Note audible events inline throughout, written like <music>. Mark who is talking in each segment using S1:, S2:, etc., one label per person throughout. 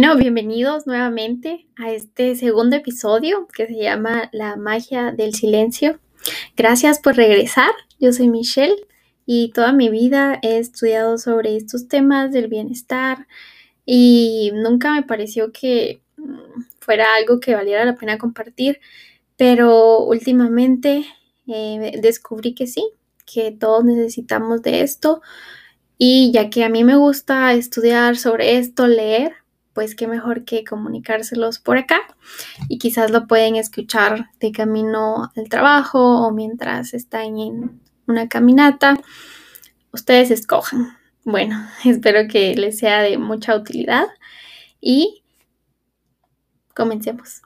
S1: Bueno, bienvenidos nuevamente a este segundo episodio que se llama La magia del silencio. Gracias por regresar. Yo soy Michelle y toda mi vida he estudiado sobre estos temas del bienestar y nunca me pareció que mm, fuera algo que valiera la pena compartir, pero últimamente eh, descubrí que sí, que todos necesitamos de esto y ya que a mí me gusta estudiar sobre esto, leer, pues qué mejor que comunicárselos por acá y quizás lo pueden escuchar de camino al trabajo o mientras están en una caminata. Ustedes escojan. Bueno, <laughs> espero que les sea de mucha utilidad y comencemos.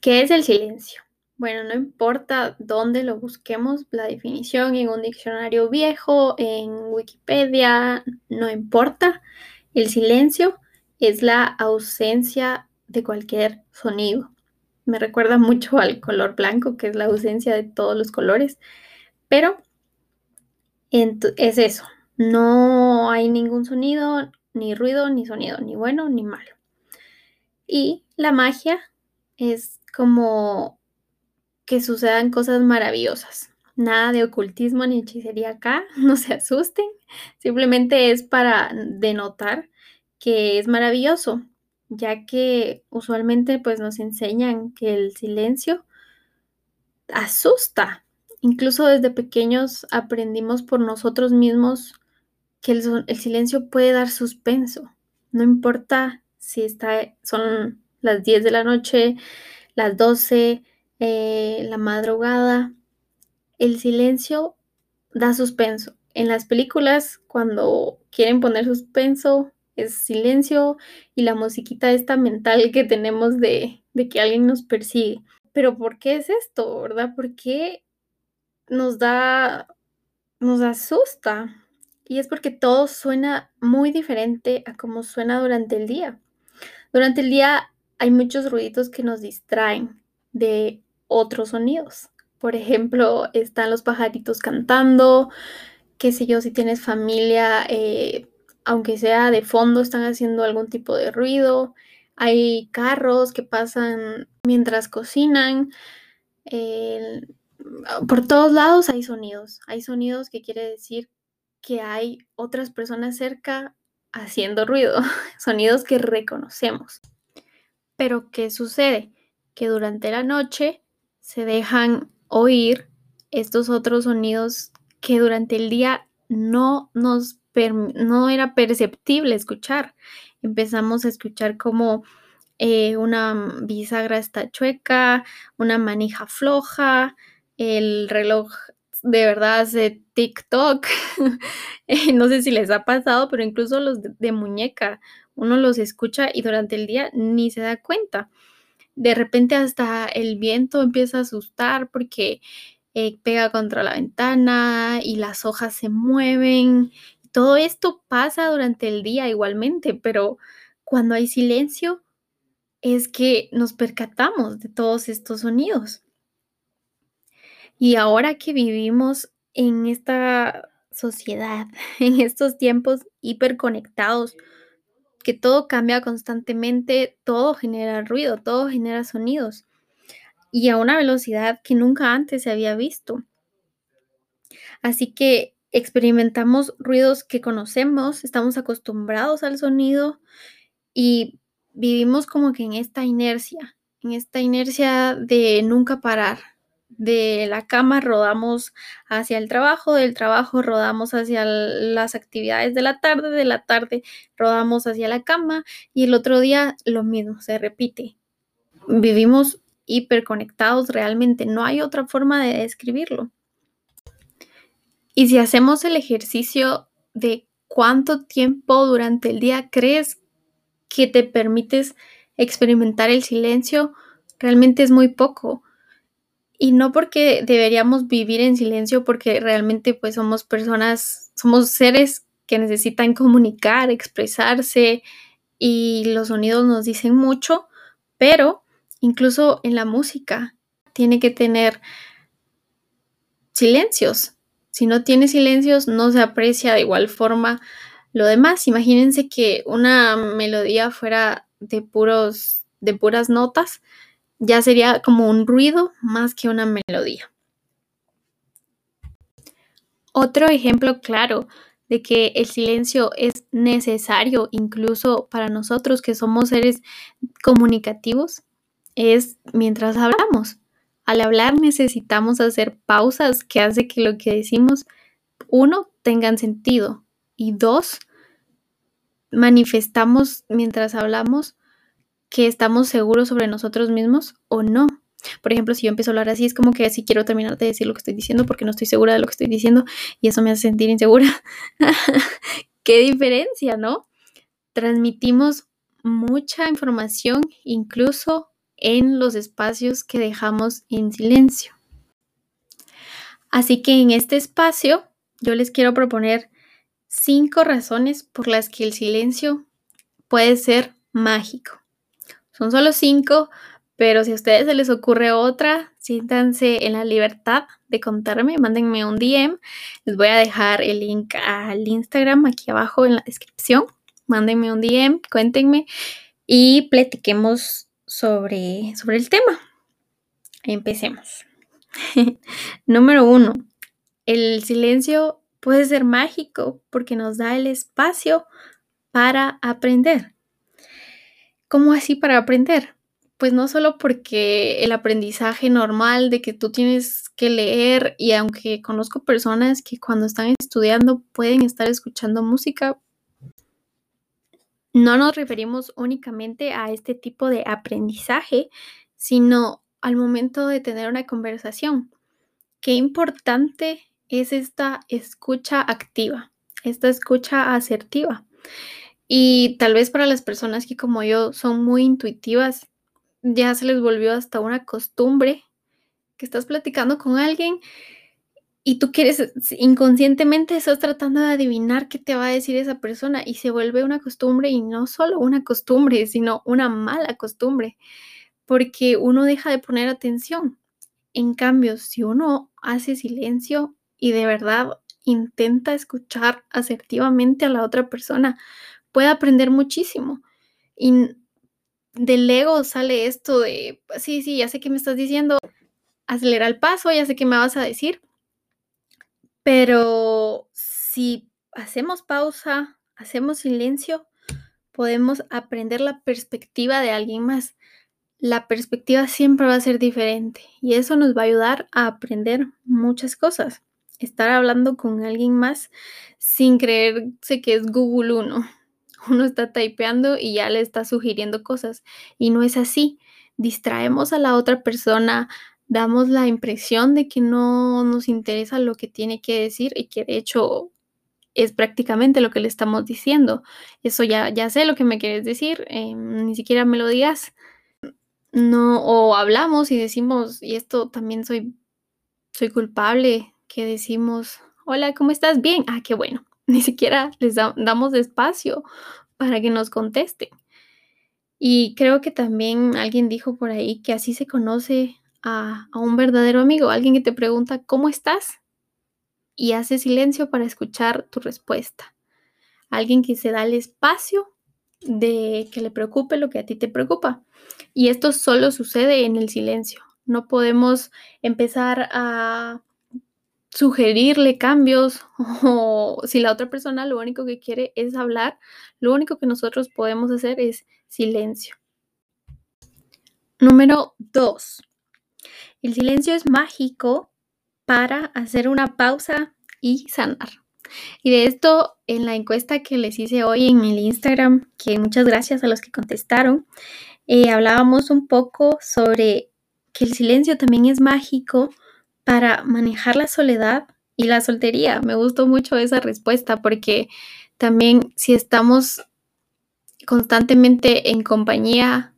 S1: ¿Qué es el silencio? Bueno, no importa dónde lo busquemos, la definición en un diccionario viejo, en Wikipedia, no importa. El silencio es la ausencia de cualquier sonido. Me recuerda mucho al color blanco, que es la ausencia de todos los colores, pero es eso. No hay ningún sonido, ni ruido, ni sonido, ni bueno, ni malo. Y la magia es como que sucedan cosas maravillosas. Nada de ocultismo ni hechicería acá, <laughs> no se asusten. Simplemente es para denotar que es maravilloso, ya que usualmente pues nos enseñan que el silencio asusta. Incluso desde pequeños aprendimos por nosotros mismos que el, el silencio puede dar suspenso. No importa si está, son las 10 de la noche, las 12, eh, la madrugada, el silencio da suspenso. En las películas, cuando quieren poner suspenso, es silencio y la musiquita esta mental que tenemos de, de que alguien nos persigue. Pero ¿por qué es esto, verdad? ¿Por qué nos da, nos asusta? Y es porque todo suena muy diferente a como suena durante el día. Durante el día hay muchos ruiditos que nos distraen de otros sonidos. Por ejemplo, están los pajaritos cantando, qué sé yo, si tienes familia, eh, aunque sea de fondo, están haciendo algún tipo de ruido. Hay carros que pasan mientras cocinan. por todos lados hay sonidos. Hay sonidos que quiere decir que hay otras personas cerca haciendo ruido. <laughs> Sonidos que reconocemos. Pero ¿qué sucede? Que durante la noche se dejan oír estos otros sonidos que durante el día no nos no era perceptible escuchar. Empezamos a escuchar como eh, una bisagra está chueca, una manija floja, el reloj de verdad hace TikTok. <laughs> No sé si les ha pasado, pero incluso los de muñeca, uno los escucha y durante el día ni se da cuenta de repente hasta el viento empieza a asustar porque eh, pega contra la ventana y las hojas se mueven. Todo esto pasa durante el día igualmente, pero cuando hay silencio es que nos percatamos de todos estos sonidos. Y ahora que vivimos en esta sociedad, <laughs> en estos tiempos hiperconectados, que todo cambia constantemente, todo genera ruido, todo genera sonidos y a una velocidad que nunca antes se había visto. Así que experimentamos ruidos que conocemos, estamos acostumbrados al sonido y vivimos como que en esta inercia, en esta inercia de nunca parar, de la cama rodamos hacia el trabajo, del trabajo rodamos hacia las actividades de la tarde, de la tarde rodamos hacia la cama y el otro día lo mismo, se repite. Vivimos hiperconectados realmente, no hay otra forma de describirlo. Y si hacemos el ejercicio de cuánto tiempo durante el día crees que te permites experimentar el silencio, realmente es muy poco y no porque deberíamos vivir en silencio, porque realmente pues somos personas, somos seres que necesitan comunicar, expresarse y los sonidos nos dicen mucho, pero incluso en la música tiene que tener silencios. Si no tiene silencios, no se aprecia de igual forma lo demás. Imagínense que una melodía fuera de puros de puras notas, ya sería como un ruido más que una melodía. Otro ejemplo claro de que el silencio es necesario incluso para nosotros que somos seres comunicativos es mientras hablamos. Al hablar necesitamos hacer pausas que hace que lo que decimos, uno, tengan sentido y dos, manifestamos mientras hablamos que estamos seguros sobre nosotros mismos o no. Por ejemplo, si yo empiezo a hablar así, es como que así quiero terminar de decir lo que estoy diciendo porque no estoy segura de lo que estoy diciendo y eso me hace sentir insegura. <laughs> Qué diferencia, ¿no? Transmitimos mucha información incluso en los espacios que dejamos en silencio. Así que en este espacio yo les quiero proponer cinco razones por las que el silencio puede ser mágico. Son solo cinco, pero si a ustedes se les ocurre otra, siéntanse en la libertad de contarme, mándenme un DM. Les voy a dejar el link al Instagram aquí abajo en la descripción. Mándenme un DM, cuéntenme y platiquemos sobre, sobre el tema. Empecemos. <laughs> Número uno, el silencio puede ser mágico porque nos da el espacio para aprender. ¿Cómo así para aprender? Pues no solo porque el aprendizaje normal de que tú tienes que leer y aunque conozco personas que cuando están estudiando pueden estar escuchando música, no nos referimos únicamente a este tipo de aprendizaje, sino al momento de tener una conversación. Qué importante es esta escucha activa, esta escucha asertiva. Y tal vez para las personas que como yo son muy intuitivas, ya se les volvió hasta una costumbre que estás platicando con alguien y tú quieres, inconscientemente estás tratando de adivinar qué te va a decir esa persona y se vuelve una costumbre y no solo una costumbre, sino una mala costumbre, porque uno deja de poner atención. En cambio, si uno hace silencio y de verdad intenta escuchar asertivamente a la otra persona, puede aprender muchísimo. Y del ego sale esto de, sí, sí, ya sé que me estás diciendo, acelera el paso, ya sé que me vas a decir, pero si hacemos pausa, hacemos silencio, podemos aprender la perspectiva de alguien más. La perspectiva siempre va a ser diferente y eso nos va a ayudar a aprender muchas cosas. Estar hablando con alguien más sin creerse que es Google uno uno está typeando y ya le está sugiriendo cosas. Y no es así. Distraemos a la otra persona, damos la impresión de que no nos interesa lo que tiene que decir y que de hecho es prácticamente lo que le estamos diciendo. Eso ya, ya sé lo que me quieres decir, eh, ni siquiera me lo digas. No, o hablamos y decimos, y esto también soy, soy culpable, que decimos, hola, ¿cómo estás? Bien, ah, qué bueno ni siquiera les damos espacio para que nos contesten. Y creo que también alguien dijo por ahí que así se conoce a, a un verdadero amigo, alguien que te pregunta, ¿cómo estás? Y hace silencio para escuchar tu respuesta. Alguien que se da el espacio de que le preocupe lo que a ti te preocupa. Y esto solo sucede en el silencio. No podemos empezar a sugerirle cambios <laughs> o si la otra persona lo único que quiere es hablar, lo único que nosotros podemos hacer es silencio. Número 2. El silencio es mágico para hacer una pausa y sanar. Y de esto, en la encuesta que les hice hoy en el Instagram, que muchas gracias a los que contestaron, eh, hablábamos un poco sobre que el silencio también es mágico para manejar la soledad y la soltería. Me gustó mucho esa respuesta porque también si estamos constantemente en compañía,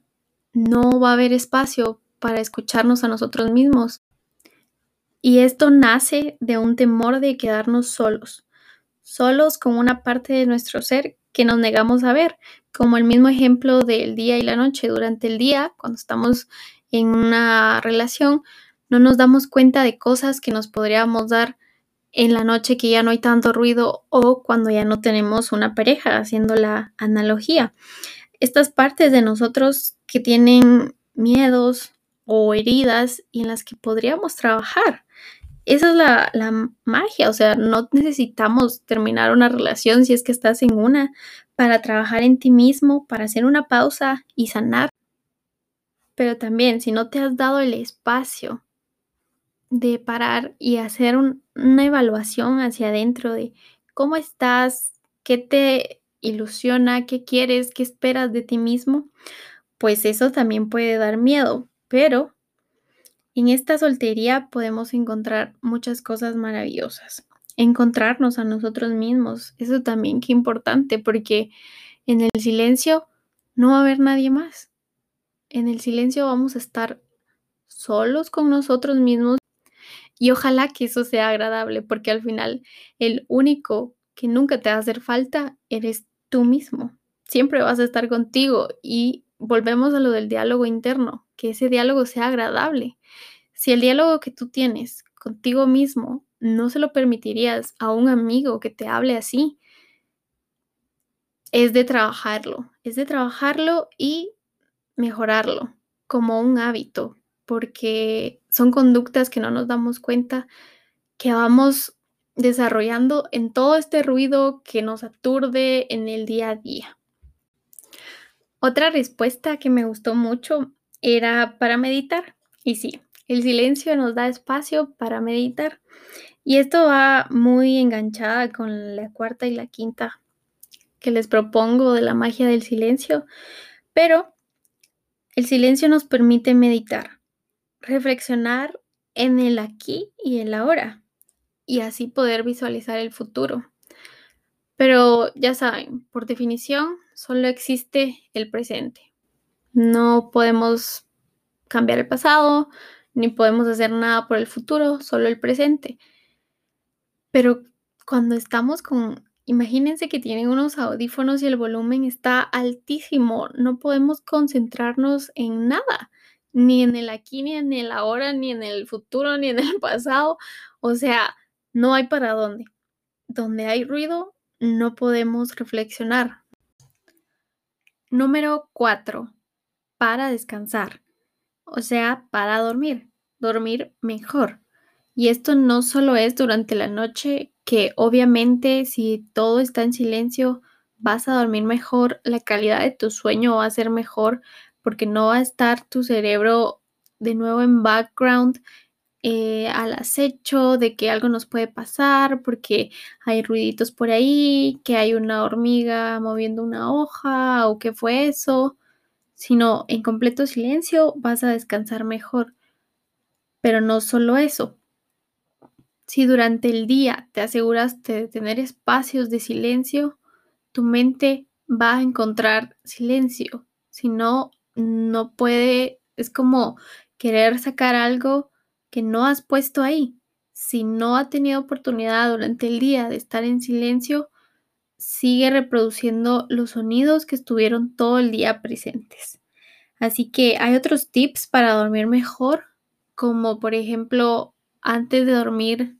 S1: no va a haber espacio para escucharnos a nosotros mismos. Y esto nace de un temor de quedarnos solos, solos con una parte de nuestro ser que nos negamos a ver, como el mismo ejemplo del día y la noche. Durante el día, cuando estamos en una relación, no nos damos cuenta de cosas que nos podríamos dar en la noche que ya no hay tanto ruido o cuando ya no tenemos una pareja, haciendo la analogía. Estas partes de nosotros que tienen miedos o heridas y en las que podríamos trabajar. Esa es la, la, magia, o sea, no necesitamos terminar una relación si es que estás en una para trabajar en ti mismo, para hacer una pausa y sanar. Pero también, si no te has dado el espacio de parar y hacer una evaluación hacia adentro de cómo estás, qué te ilusiona, qué quieres, qué esperas de ti mismo, pues eso también puede dar miedo. Pero en esta soltería podemos encontrar muchas cosas maravillosas. Encontrarnos a nosotros mismos, eso también qué importante, porque en el silencio no va a haber nadie más. En el silencio vamos a estar solos con nosotros mismos y ojalá que eso sea agradable, porque al final el único que nunca te va a hacer falta eres tú mismo. Siempre vas a estar contigo y volvemos a lo del diálogo interno, que ese diálogo sea agradable. Si el diálogo que tú tienes contigo mismo no se lo permitirías a un amigo que te hable así, es de trabajarlo, es de trabajarlo y mejorarlo como un hábito, porque son conductas que no nos damos cuenta que vamos desarrollando en todo este ruido que nos aturde en el día a día. Otra respuesta que me gustó mucho era para meditar. Y sí, el silencio nos da espacio para meditar. Y esto va muy enganchada con la cuarta y la quinta que les propongo de la magia del silencio. Pero el silencio nos permite meditar, reflexionar en el aquí y el ahora y así poder visualizar el futuro. Pero ya saben, por definición, solo existe el presente. No podemos cambiar el pasado, ni podemos hacer nada por el futuro, solo el presente. Pero cuando estamos con, imagínense que tienen unos audífonos y el volumen está altísimo, no podemos concentrarnos en nada ni en el aquí, ni en el ahora, ni en el futuro, ni en el <laughs> pasado. O sea, no hay para dónde. Donde hay ruido, no podemos reflexionar. Número 4. Para descansar. O sea, para dormir. Dormir mejor. Y esto no solo es durante la noche, que obviamente si todo está en silencio, vas a dormir mejor, la calidad de tu sueño va a ser mejor, porque no va a estar tu cerebro de nuevo en background eh, al acecho de que algo nos puede pasar, porque hay ruiditos por ahí, que hay una hormiga moviendo una hoja o qué fue eso, sino en completo silencio vas a descansar mejor. Pero no solo eso. Si durante el día te aseguraste de tener espacios de silencio, tu mente va a encontrar silencio. Si no, no puede, es como querer sacar algo que no has puesto ahí. Si no ha tenido oportunidad durante el día de estar en silencio, sigue reproduciendo los sonidos que estuvieron todo el día presentes. Así que hay otros tips para dormir mejor, como por ejemplo, antes de dormir,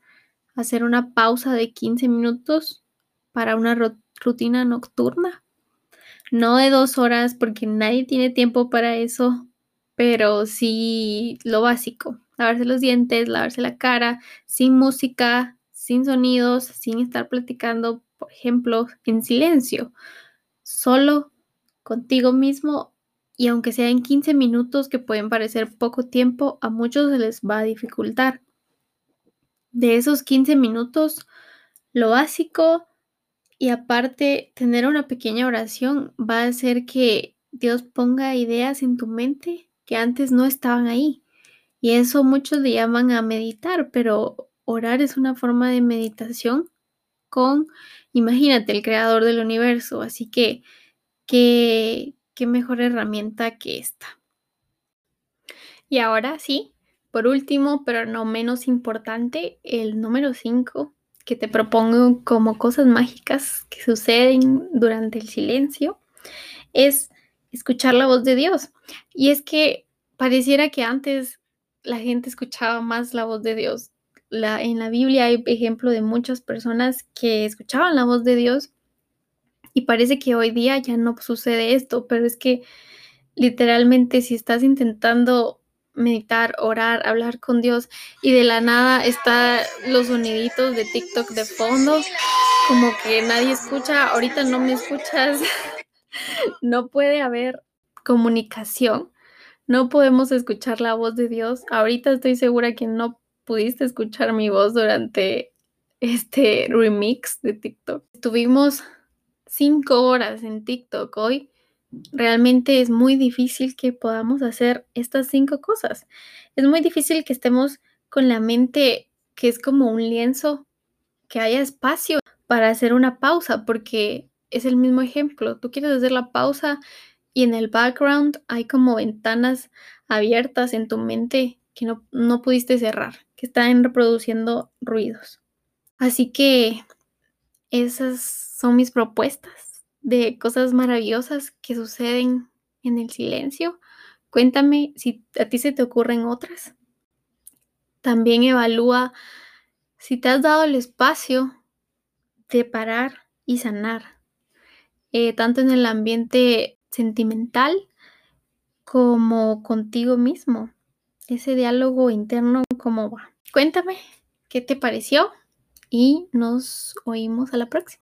S1: hacer una pausa de 15 minutos para una rutina nocturna no de dos horas porque nadie tiene tiempo para eso, pero sí lo básico, lavarse los dientes, lavarse la cara, sin música, sin sonidos, sin estar platicando, por ejemplo, en silencio, solo contigo mismo y aunque sea en 15 minutos que pueden parecer poco tiempo, a muchos se les va a dificultar. De esos 15 minutos, lo básico y aparte, tener una pequeña oración va a hacer que Dios ponga ideas en tu mente que antes no estaban ahí. Y eso muchos le llaman a meditar, pero orar es una forma de meditación con, imagínate, el creador del universo. Así que, ¿qué, qué mejor herramienta que esta? Y ahora sí, por último, pero no menos importante, el número 5 que te propongo como cosas mágicas que suceden durante el silencio es escuchar la voz de Dios. Y es que pareciera que antes la gente escuchaba más la voz de Dios. La, en la Biblia hay ejemplo de muchas personas que escuchaban la voz de Dios y parece que hoy día ya no sucede esto, pero es que literalmente si estás intentando meditar, orar, hablar con Dios y de la nada está los soniditos de TikTok de fondo, como que nadie escucha, ahorita no me escuchas, <laughs> no puede haber comunicación, no podemos escuchar la voz de Dios. Ahorita estoy segura que no pudiste escuchar mi voz durante este remix de TikTok. Estuvimos cinco horas en TikTok hoy. Realmente es muy difícil que podamos hacer estas cinco cosas. Es muy difícil que estemos con la mente que es como un lienzo, que haya espacio para hacer una pausa, porque es el mismo ejemplo. Tú quieres hacer la pausa y en el background hay como ventanas abiertas en tu mente que no, no pudiste cerrar, que están reproduciendo ruidos. Así que esas son mis propuestas de cosas maravillosas que suceden en el silencio. Cuéntame si a ti se te ocurren otras. También evalúa si te has dado el espacio de parar y sanar, eh, tanto en el ambiente sentimental como contigo mismo. Ese diálogo interno, ¿cómo va? Cuéntame qué te pareció y nos oímos a la próxima.